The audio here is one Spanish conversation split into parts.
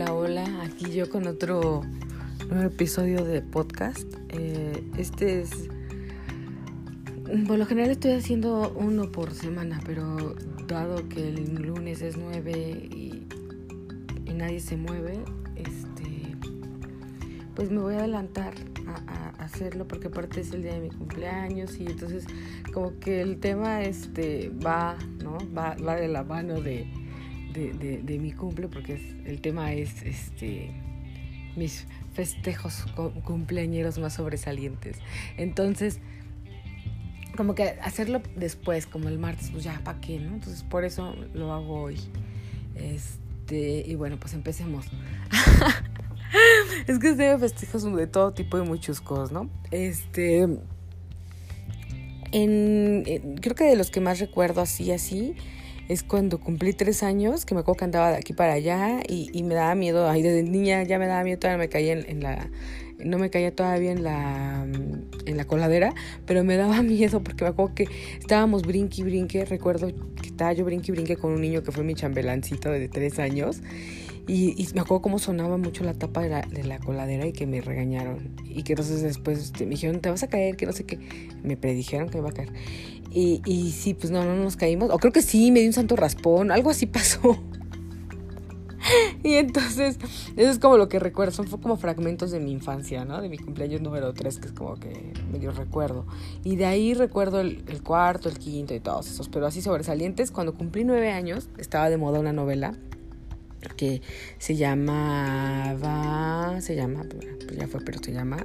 Hola, hola, aquí yo con otro nuevo episodio de podcast. Eh, este es... Por lo general estoy haciendo uno por semana, pero dado que el lunes es 9 y, nadie se mueve, este, pues me voy a adelantar a, hacerlo porque aparte es el día de mi cumpleaños y entonces como que el tema este va, ¿no? Va de la mano de de, de, mi cumple, porque el tema es este mis festejos cumpleañeros más sobresalientes. Entonces, como que hacerlo después, como el martes, pues ya, ¿para qué, no? Entonces, por eso lo hago hoy. Este, y bueno, pues empecemos. es que tengo festejos de todo tipo y muchos cosas, ¿no? Este. En, creo que de los que más recuerdo así, así, es cuando cumplí tres años, que me acuerdo que andaba de aquí para allá y, me daba miedo, ahí desde niña ya me daba miedo, todavía me caía en, la, no me caía todavía en la, en la coladera, pero me daba miedo porque me acuerdo que estábamos brinque y brinque, recuerdo que estaba yo brinque y brinque con un niño que fue mi chambelancito de tres años y, me acuerdo cómo sonaba mucho la tapa de la, de la, coladera y que me regañaron. Y que entonces después este, me dijeron, te vas a caer, que no sé qué. Me predijeron que me iba a caer. Y, y sí, pues no, no nos caímos. O creo que sí, me di un santo raspón. Algo así pasó. y entonces, eso es como lo que recuerdo. Son como fragmentos de mi infancia, ¿no? De mi cumpleaños número 3, que es como que medio recuerdo. Y de ahí recuerdo el, el cuarto, el quinto y todos esos. Pero así sobresalientes. Cuando cumplí nueve años, estaba de moda una novela que se llamaba, se llama, pues ya fue, pero se llama,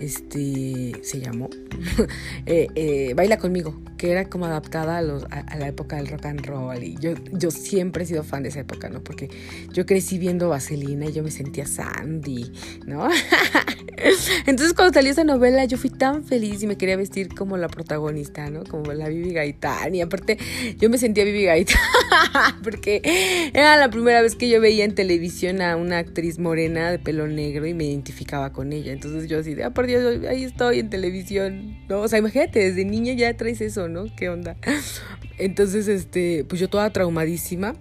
este, se llamó, eh, eh, Baila conmigo, que era como adaptada a, los, a, la época del rock and roll. Y yo, yo siempre he sido fan de esa época, ¿no? Porque yo crecí viendo Vaselina y yo me sentía Sandy, ¿no? Entonces cuando salió esa novela yo fui tan feliz y me quería vestir como la protagonista, ¿no? Como la Bibi Gaitán. Y aparte yo me sentía Bibi Gaitán porque era la primera vez que yo veía en televisión a una actriz morena de pelo negro y me identificaba con ella. Entonces yo así de, ah, por Ahí estoy en televisión. O sea, imagínate, desde niña ya traes eso, ¿no? ¿Qué onda? Entonces, este, pues yo toda traumadísima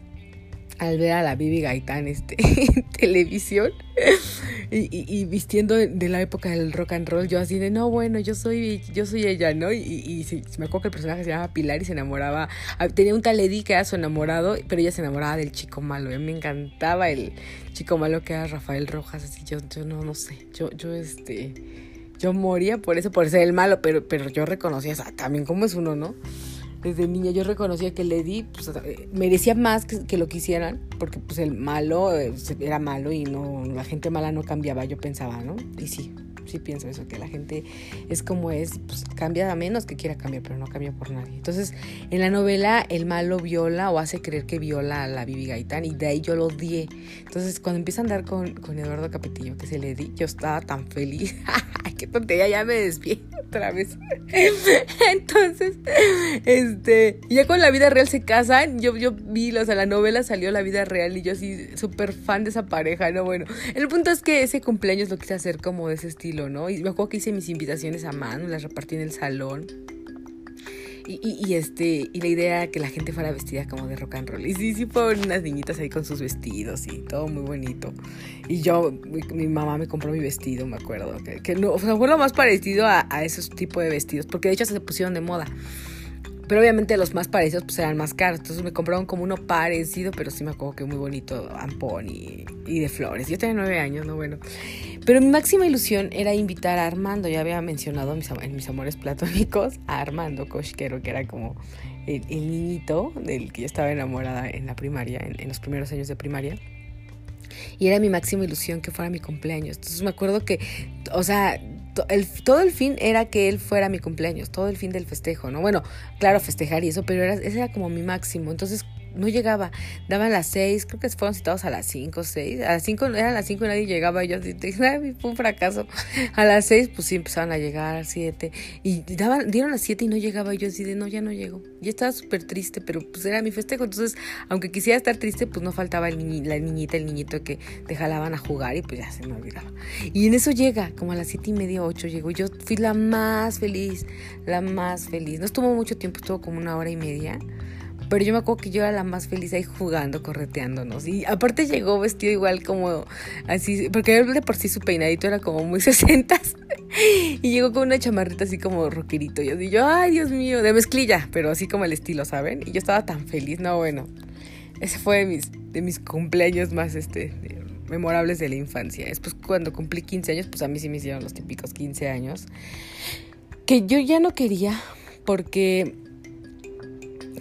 al ver a la Bibi Gaitán este, en televisión y, vistiendo de la época del rock and roll, yo así de, no, bueno, yo soy, yo soy ella, ¿no? Y, me acuerdo que el personaje se llamaba Pilar y se enamoraba, ah, tenía un tal Eddie que era su enamorado, pero ella se enamoraba del chico malo, me encantaba el chico malo que era Rafael Rojas, así yo, yo no, no sé, yo, yo este, yo moría por eso, por ser el malo, pero, pero yo reconocía, también como es uno, ¿no? desde niña yo reconocía que Lady pues, eh, merecía más que, lo quisieran, porque pues el malo eh, era malo y no la gente mala no cambiaba, yo pensaba, ¿no? Y sí, sí pienso eso, que la gente es como es, pues cambia a menos que quiera cambiar, pero no cambia por nadie. Entonces, en la novela el malo viola o hace creer que viola a la Bibi Gaitán y de ahí yo lo odié. Entonces, cuando empieza a andar con, con Eduardo Capetillo, que se le di, yo estaba tan feliz. ¡Ay, qué tontería! Ya me despierto otra vez. Entonces, este, ya con la vida real se casan. Yo, yo vi, o sea, la novela salió la vida real y yo así súper fan de esa pareja, ¿no? Bueno, el punto es que ese cumpleaños lo quise hacer como de ese estilo, ¿no? Y me acuerdo que hice mis invitaciones a mano, las repartí en el salón. Y, este, y la idea que la gente fuera vestida como de rock and roll. Y sí, sí fueron unas niñitas ahí con sus vestidos y todo muy bonito. Y yo, mi, mamá me compró mi vestido, me acuerdo. Que, no, o sea, fue lo más parecido a, a esos tipos de vestidos, porque de hecho se pusieron de moda. Pero obviamente los más parecidos pues eran más caros. Entonces me compraron como uno parecido, pero sí me acuerdo que muy bonito, ampón y, de flores. Yo tenía nueve años, ¿no? Bueno. Pero mi máxima ilusión era invitar a Armando. Ya había mencionado en mis, amores platónicos a Armando Cosquero, que era como el, niñito del que yo estaba enamorada en la primaria, en, en los primeros años de primaria. Y era mi máxima ilusión que fuera mi cumpleaños. Entonces me acuerdo que, o sea, el, todo el fin era que él fuera mi cumpleaños, todo el fin del festejo, ¿no? Bueno, claro, festejar y eso, pero era, ese era como mi máximo. Entonces, no llegaba, daban las seis, creo que fueron citados a las cinco, seis, a las cinco, eran las cinco y nadie llegaba, y yo dije, fue un fracaso, a las seis pues sí empezaban a llegar, a siete, y daban, dieron las siete y no llegaba, y yo así de, no, ya no llego, y estaba súper triste, pero pues era mi festejo, entonces, aunque quisiera estar triste, pues no faltaba el la niñita, el niñito que te jalaban a jugar, y pues ya se me olvidaba, y en eso llega, como a las siete y media, ocho llegó, yo fui la más feliz, la más feliz, no estuvo mucho tiempo, estuvo como una hora y media, Pero yo me acuerdo que yo era la más feliz ahí jugando, correteándonos. Y aparte llegó vestido igual como así, porque él de por sí su peinadito era como muy sesentas. y llegó con una chamarrita así como rockerito. Y así yo, ay Dios mío, de mezclilla, pero así como el estilo, ¿saben? Y yo estaba tan feliz, no, bueno. Ese fue de mis, de mis cumpleaños más este memorables de la infancia. Después cuando cumplí 15 años, pues a mí sí me hicieron los típicos 15 años. Que yo ya no quería porque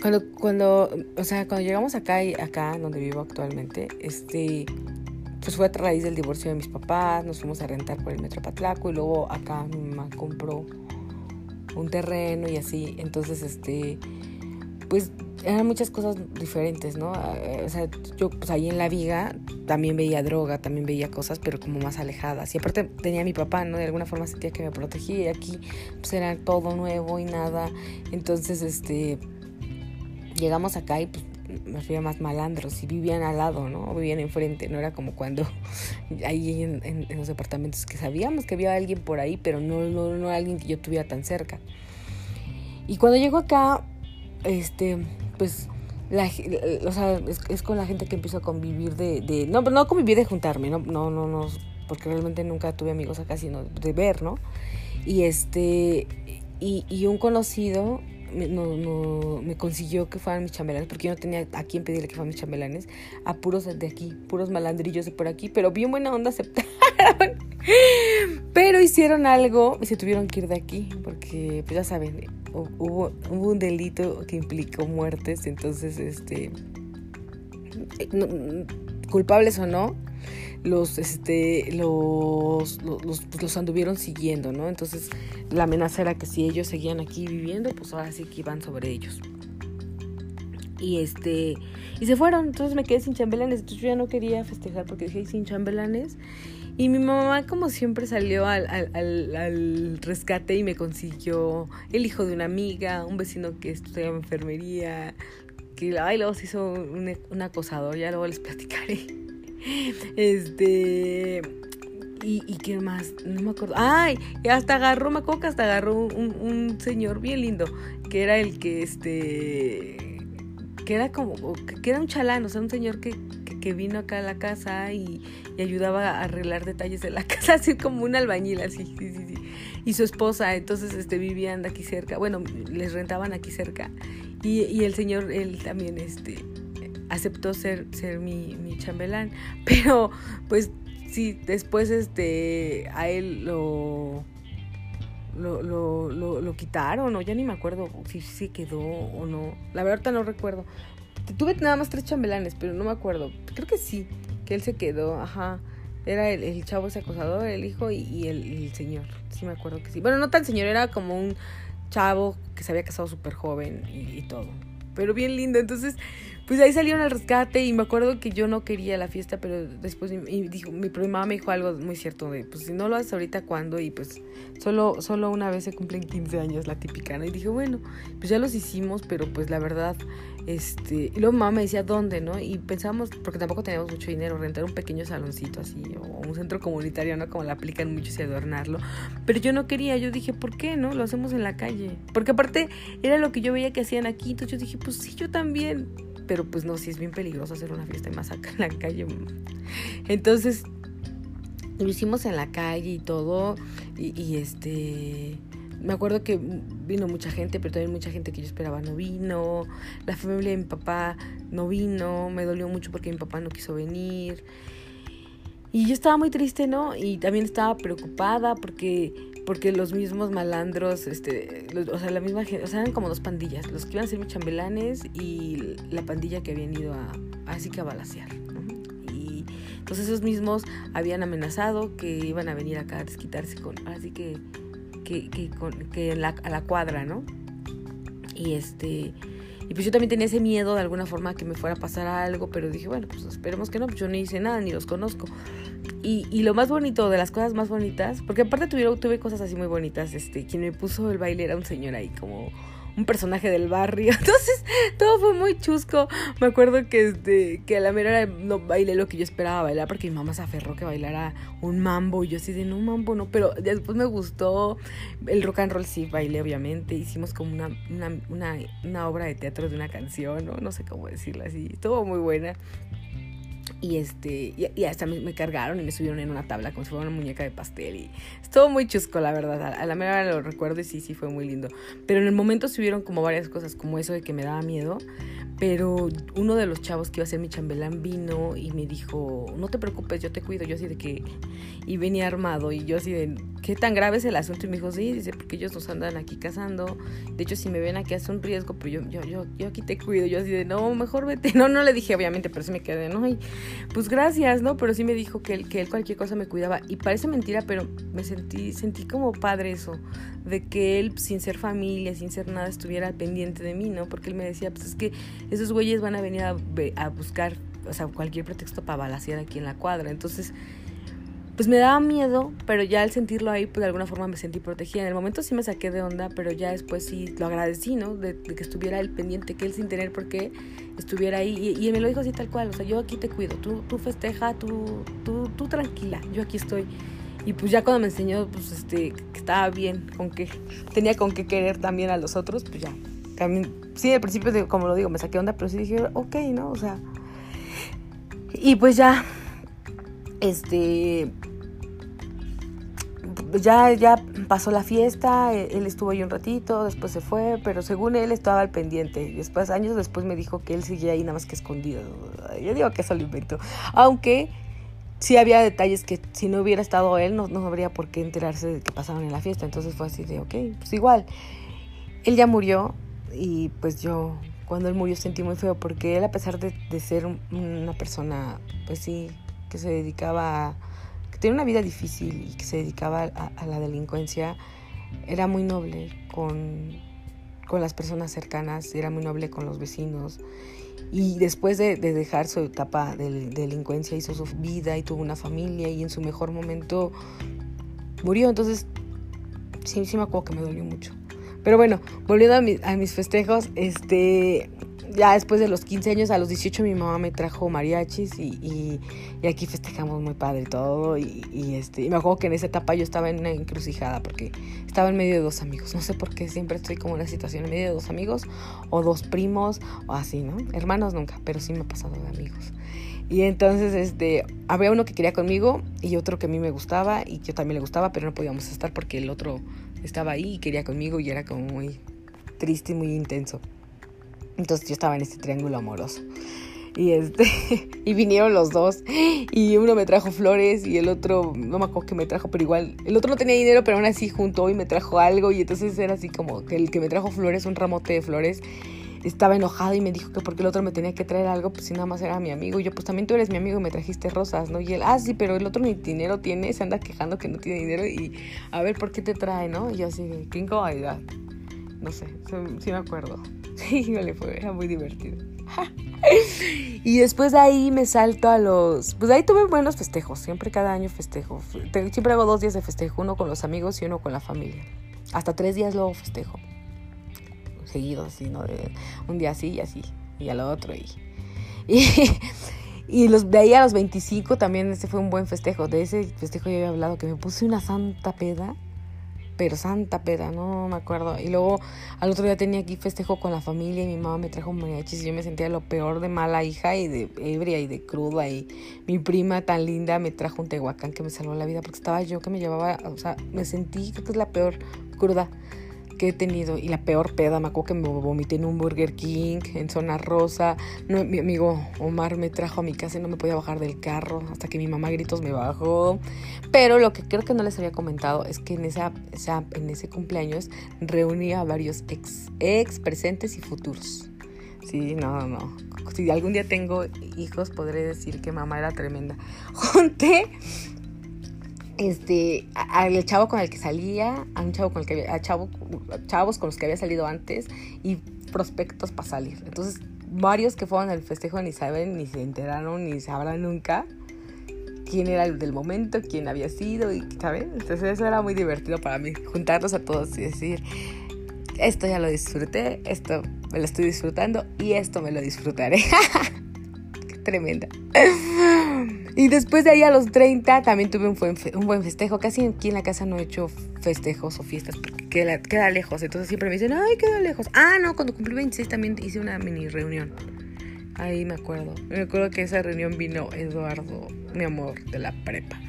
cuando, cuando, o sea, cuando llegamos acá, y acá donde vivo actualmente, este, pues fue a raíz del divorcio de mis papás, nos fuimos a rentar por el Metro Patlaco y luego acá mi mamá compró un terreno y así, entonces, este, pues eran muchas cosas diferentes, ¿no? Eh, o sea, yo pues ahí en la viga también veía droga, también veía cosas, pero como más alejadas. Y aparte tenía a mi papá, ¿no? De alguna forma sentía que me protegía y aquí pues era todo nuevo y nada. Entonces, este, llegamos acá y pues me había más malandros y vivían al lado, ¿no? Vivían enfrente, no era como cuando ahí en, los departamentos que sabíamos que había alguien por ahí, pero no, no, no alguien que yo tuviera tan cerca. Y cuando llego acá, este, pues, la, o sea, es, con la gente que empiezo a convivir de, de, no, no convivir de juntarme, no, no, no, no, porque realmente nunca tuve amigos acá, sino de ver, ¿no? Y este, y, y un conocido me, no, no, me consiguió que fueran mis chambelanes, porque yo no tenía a quién pedirle que fueran mis chambelanes, a puros de aquí, puros malandrillos de por aquí, pero bien buena onda aceptaron. pero hicieron algo y se tuvieron que ir de aquí, porque pues ya saben, hubo, hubo un delito que implicó muertes, entonces, este, culpables o no, los, este, los, los, pues los, anduvieron siguiendo, ¿no? Entonces la amenaza era que si ellos seguían aquí viviendo, pues ahora sí que iban sobre ellos. Y este, y se fueron, entonces me quedé sin chambelanes, entonces yo ya no quería festejar porque dije sin chambelanes. Y mi mamá, como siempre, salió al, al, al, rescate y me consiguió el hijo de una amiga, un vecino que estudiaba enfermería, que ay, luego se hizo un, un acosador, ya luego les platicaré. Este. ¿Y, y qué más? No me acuerdo. ¡Ay! Hasta agarró, me acuerdo que hasta agarró un, un señor bien lindo, que era el que, este. que era como. que era un chalán, o sea, un señor que, que, vino acá a la casa y, y, ayudaba a arreglar detalles de la casa, así como un albañil, así, sí, sí, sí. Y su esposa, entonces, este, vivían aquí cerca, bueno, les rentaban aquí cerca. Y, y el señor, él también, este aceptó ser, ser mi, mi chambelán. Pero pues sí, después este, a él lo, lo, lo, lo, quitaron o ya ni me acuerdo si se quedó o no. La verdad no recuerdo. Tuve nada más tres chambelanes, pero no me acuerdo. Creo que sí, que él se quedó, ajá. Era el, el chavo ese acosador, el hijo y, el, señor. Sí me acuerdo que sí. Bueno, no tan señor, era como un chavo que se había casado súper joven y todo. Pero bien lindo. Entonces, pues ahí salieron al rescate y me acuerdo que yo no quería la fiesta, pero después y dijo, mi mamá me dijo algo muy cierto de, pues si no lo haces ahorita, ¿cuándo? Y pues solo, solo una vez se cumplen 15 años, la típica, ¿no? Y dije, bueno, pues ya los hicimos, pero pues la verdad, este, y luego mamá me decía, ¿dónde, no? Y pensamos, porque tampoco teníamos mucho dinero, rentar un pequeño saloncito así, o un centro comunitario, ¿no? Como la aplican muchos y adornarlo. Pero yo no quería, yo dije, ¿por qué, no? Lo hacemos en la calle. Porque aparte era lo que yo veía que hacían aquí, entonces yo dije, pues sí, yo también pero pues no, sí es bien peligroso hacer una fiesta más acá en la calle. Entonces, lo hicimos en la calle y todo, y, este, me acuerdo que vino mucha gente, pero también mucha gente que yo esperaba no vino, la familia de mi papá no vino, me dolió mucho porque mi papá no quiso venir. Y yo estaba muy triste, ¿no? Y también estaba preocupada porque porque los mismos malandros, este, o sea, la misma gente, o sea, eran como dos pandillas, los que iban a ser mis chambelanes y la pandilla que habían ido a, así que a balasear. Y entonces esos mismos habían amenazado que iban a venir acá a desquitarse con, así que, que, que, con, que la, a la cuadra, ¿no? Y este, y pues yo también tenía ese miedo de alguna forma que me fuera a pasar algo, pero dije, bueno, pues esperemos que no, pues yo no hice nada, ni los conozco. Y, y lo más bonito, de las cosas más bonitas, porque aparte tuve, tuve cosas así muy bonitas, este, quien me puso el baile era un señor ahí como un personaje del barrio. Entonces, todo fue muy chusco. Me acuerdo que, este, que a la mera no bailé lo que yo esperaba bailar porque mi mamá se aferró que bailara un mambo. Y yo así de, no, mambo, no. Pero después me gustó el rock and roll, sí, bailé, obviamente. Hicimos como una, una, una, obra de teatro de una canción, ¿no? No sé cómo decirla así. Estuvo muy buena. Y este, y, hasta me, cargaron y me subieron en una tabla como si fuera una muñeca de pastel. Y estuvo muy chusco, la verdad. A, la mera lo recuerdo y sí, sí fue muy lindo. Pero en el momento se vieron como varias cosas, como eso de que me daba miedo. Pero uno de los chavos que iba a ser mi chambelán vino y me dijo, no te preocupes, yo te cuido. Yo así de que, y venía armado. Y yo así de, ¿qué tan grave es el asunto? Y me dijo, sí, dice, porque ellos nos andan aquí cazando. De hecho, si me ven aquí hace un riesgo, pero yo, yo, yo, yo aquí te cuido. Yo así de, no, mejor vete. No, no le dije, obviamente, pero sí me quedé, no, y, pues gracias, ¿no? Pero sí me dijo que él, que él cualquier cosa me cuidaba. Y parece mentira, pero me sentí, sentí como padre eso, de que él, sin ser familia, sin ser nada, estuviera pendiente de mí, ¿no? Porque él me decía, pues es que esos güeyes van a venir a, buscar, o sea, cualquier pretexto para balasear aquí en la cuadra. Entonces, pues me daba miedo, pero ya al sentirlo ahí, pues de alguna forma me sentí protegida. En el momento sí me saqué de onda, pero ya después sí lo agradecí, ¿no? De, que estuviera el pendiente, que él sin tener por qué estuviera ahí. Y, y, me lo dijo así tal cual, o sea, yo aquí te cuido, tú, tú festeja, tú, tú, tú tranquila, yo aquí estoy. Y pues ya cuando me enseñó, pues este, que estaba bien, con que tenía con qué querer también a los otros, pues ya. También, sí, al principio, como lo digo, me saqué onda, pero sí dije, ok, ¿no? O sea. Y pues ya, este, ya, ya pasó la fiesta, e, él estuvo ahí un ratito, después se fue, pero según él estaba al pendiente. Después, años después me dijo que él seguía ahí nada más que escondido. Yo digo que eso lo inventó. Aunque sí había detalles que si no hubiera estado él no, no habría por qué enterarse de que pasaron en la fiesta. Entonces fue así de, ok, pues igual. Él ya murió y pues yo cuando él murió sentí muy feo porque él a pesar de, de ser una persona, pues sí, que se dedicaba a tenía una vida difícil y que se dedicaba a, la delincuencia, era muy noble con, con, las personas cercanas, era muy noble con los vecinos. Y después de, dejar su etapa de, delincuencia, hizo su vida y tuvo una familia y en su mejor momento murió. Entonces, sí, sí me acuerdo que me dolió mucho. Pero bueno, volviendo a, mis festejos, este, ya después de los 15 años, a los 18 mi mamá me trajo mariachis y, aquí festejamos muy padre todo. Y, este, y me acuerdo que en esa etapa yo estaba en una encrucijada porque estaba en medio de dos amigos. No sé por qué siempre estoy como en una situación en medio de dos amigos o dos primos o así, ¿no? Hermanos nunca, pero sí me ha pasado de amigos. Y entonces este, había uno que quería conmigo y otro que a mí me gustaba y yo también le gustaba, pero no podíamos estar porque el otro estaba ahí y quería conmigo y era como muy triste y muy intenso. Entonces yo estaba en este triángulo amoroso. Y, este, y vinieron los dos. Y uno me trajo flores y el otro, no me acuerdo que me trajo, pero igual, el otro no tenía dinero, pero aún así juntó y me trajo algo. Y entonces era así como que el que me trajo flores, un ramote de flores, estaba enojado y me dijo que porque el otro me tenía que traer algo, pues si nada más era mi amigo. Y yo, pues también tú eres mi amigo y me trajiste rosas, ¿no? Y él, ah, sí, pero el otro ni dinero tiene, se anda quejando que no tiene dinero y a ver por qué te trae, ¿no? Y yo así, qué incomodidad. No sé, sí me acuerdo. Sí, le fue, era muy divertido. y después de ahí me salto a los... Pues de ahí tuve buenos festejos, siempre cada año festejo. Siempre hago dos días de festejo, uno con los amigos y uno con la familia. Hasta tres días luego festejo. Seguidos, así, ¿no? De un día así y así, y al otro. Y, y, y los, de ahí a los 25 también ese fue un buen festejo. De ese festejo yo había hablado que me puse una santa peda pero santa peda, no me acuerdo. Y luego al otro día tenía aquí festejo con la familia y mi mamá me trajo mariachis y yo me sentía lo peor de mala hija y de ebria y de cruda. Y mi prima tan linda me trajo un tehuacán que me salvó la vida porque estaba yo que me llevaba, o sea, me sentí, creo que es la peor cruda que he tenido y la peor peda, me acuerdo que me vomité en un Burger King, en zona rosa, no, mi amigo Omar me trajo a mi casa y no me podía bajar del carro hasta que mi mamá gritos me bajó, pero lo que creo que no les había comentado es que en, esa, en ese cumpleaños reuní a varios ex, ex presentes y futuros. Sí, no, no. Si algún día tengo hijos, podré decir que mamá era tremenda. Junté este, al chavo con el que salía, a un chavo con el que había, a chavo, chavos con los que había salido antes y prospectos para salir. Entonces, varios que fueron al festejo ni saben, ni se enteraron, ni sabrán nunca quién era el del momento, quién había sido, y ¿saben? Entonces eso era muy divertido para mí, juntarlos a todos y decir, esto ya lo disfruté, esto me lo estoy disfrutando y esto me lo disfrutaré. Qué tremenda. Y después de ahí a los 30 también tuve un buen, un buen festejo. Casi aquí en la casa no he hecho festejos o fiestas porque queda, lejos. Entonces siempre me dicen, ay, queda lejos. Ah, no, cuando cumplí 26 también hice una mini reunión. Ahí me acuerdo. Me acuerdo que esa reunión vino Eduardo, mi amor, de la prepa.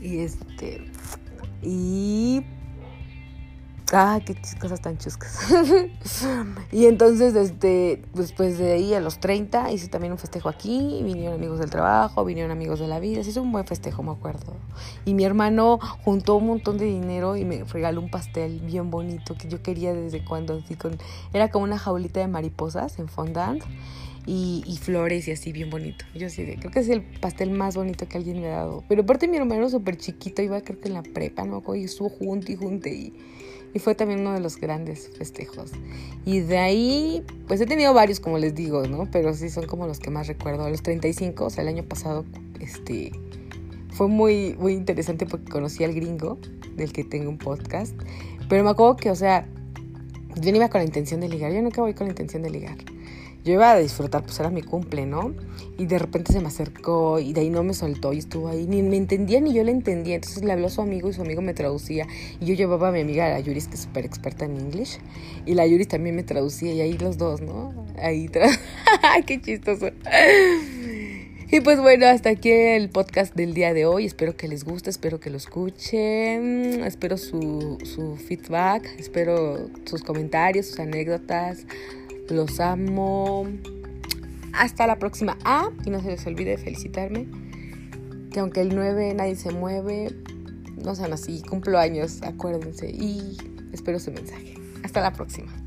Y este. Y Ah, qué cosas tan chuscas. y entonces, este, después de ahí a los 30, hice también un festejo aquí. Vinieron amigos del trabajo, vinieron amigos de la vida. Se hizo un buen festejo, me acuerdo. Y mi hermano juntó un montón de dinero y me regaló un pastel bien bonito que yo quería desde cuando. Así con, era como una jaulita de mariposas en fondant. Y, flores y así bien bonito. Yo sí, creo que es el pastel más bonito que alguien me ha dado. Pero aparte mi hermano súper chiquito, iba creo que en la prepa, ¿no? Y estuvo junto y junto y y fue también uno de los grandes festejos. Y de ahí, pues he tenido varios, como les digo, ¿no? Pero sí son como los que más recuerdo. Los 35, o sea, el año pasado, este, fue muy, muy interesante porque conocí al gringo, del que tengo un podcast. Pero me acuerdo que, o sea, yo no iba con la intención de ligar. Yo nunca voy con la intención de ligar yo iba a disfrutar, pues era mi cumple, ¿no? Y de repente se me acercó y de ahí no me soltó y estuvo ahí. Ni me entendía ni yo le entendía. Entonces le habló a su amigo y su amigo me traducía. Y yo llevaba a mi amiga, la Yuris, que es súper experta en inglés. Y la Yuris también me traducía y ahí los dos, ¿no? Ahí, qué chistoso. Y pues bueno, hasta aquí el podcast del día de hoy. Espero que les guste, espero que lo escuchen, espero su, su feedback, espero sus comentarios, sus anécdotas, los amo. Hasta la próxima. Ah, y no se les olvide felicitarme. Que aunque el 9 nadie se mueve, no sean así. Cumplo años, acuérdense. Y espero su mensaje. Hasta la próxima.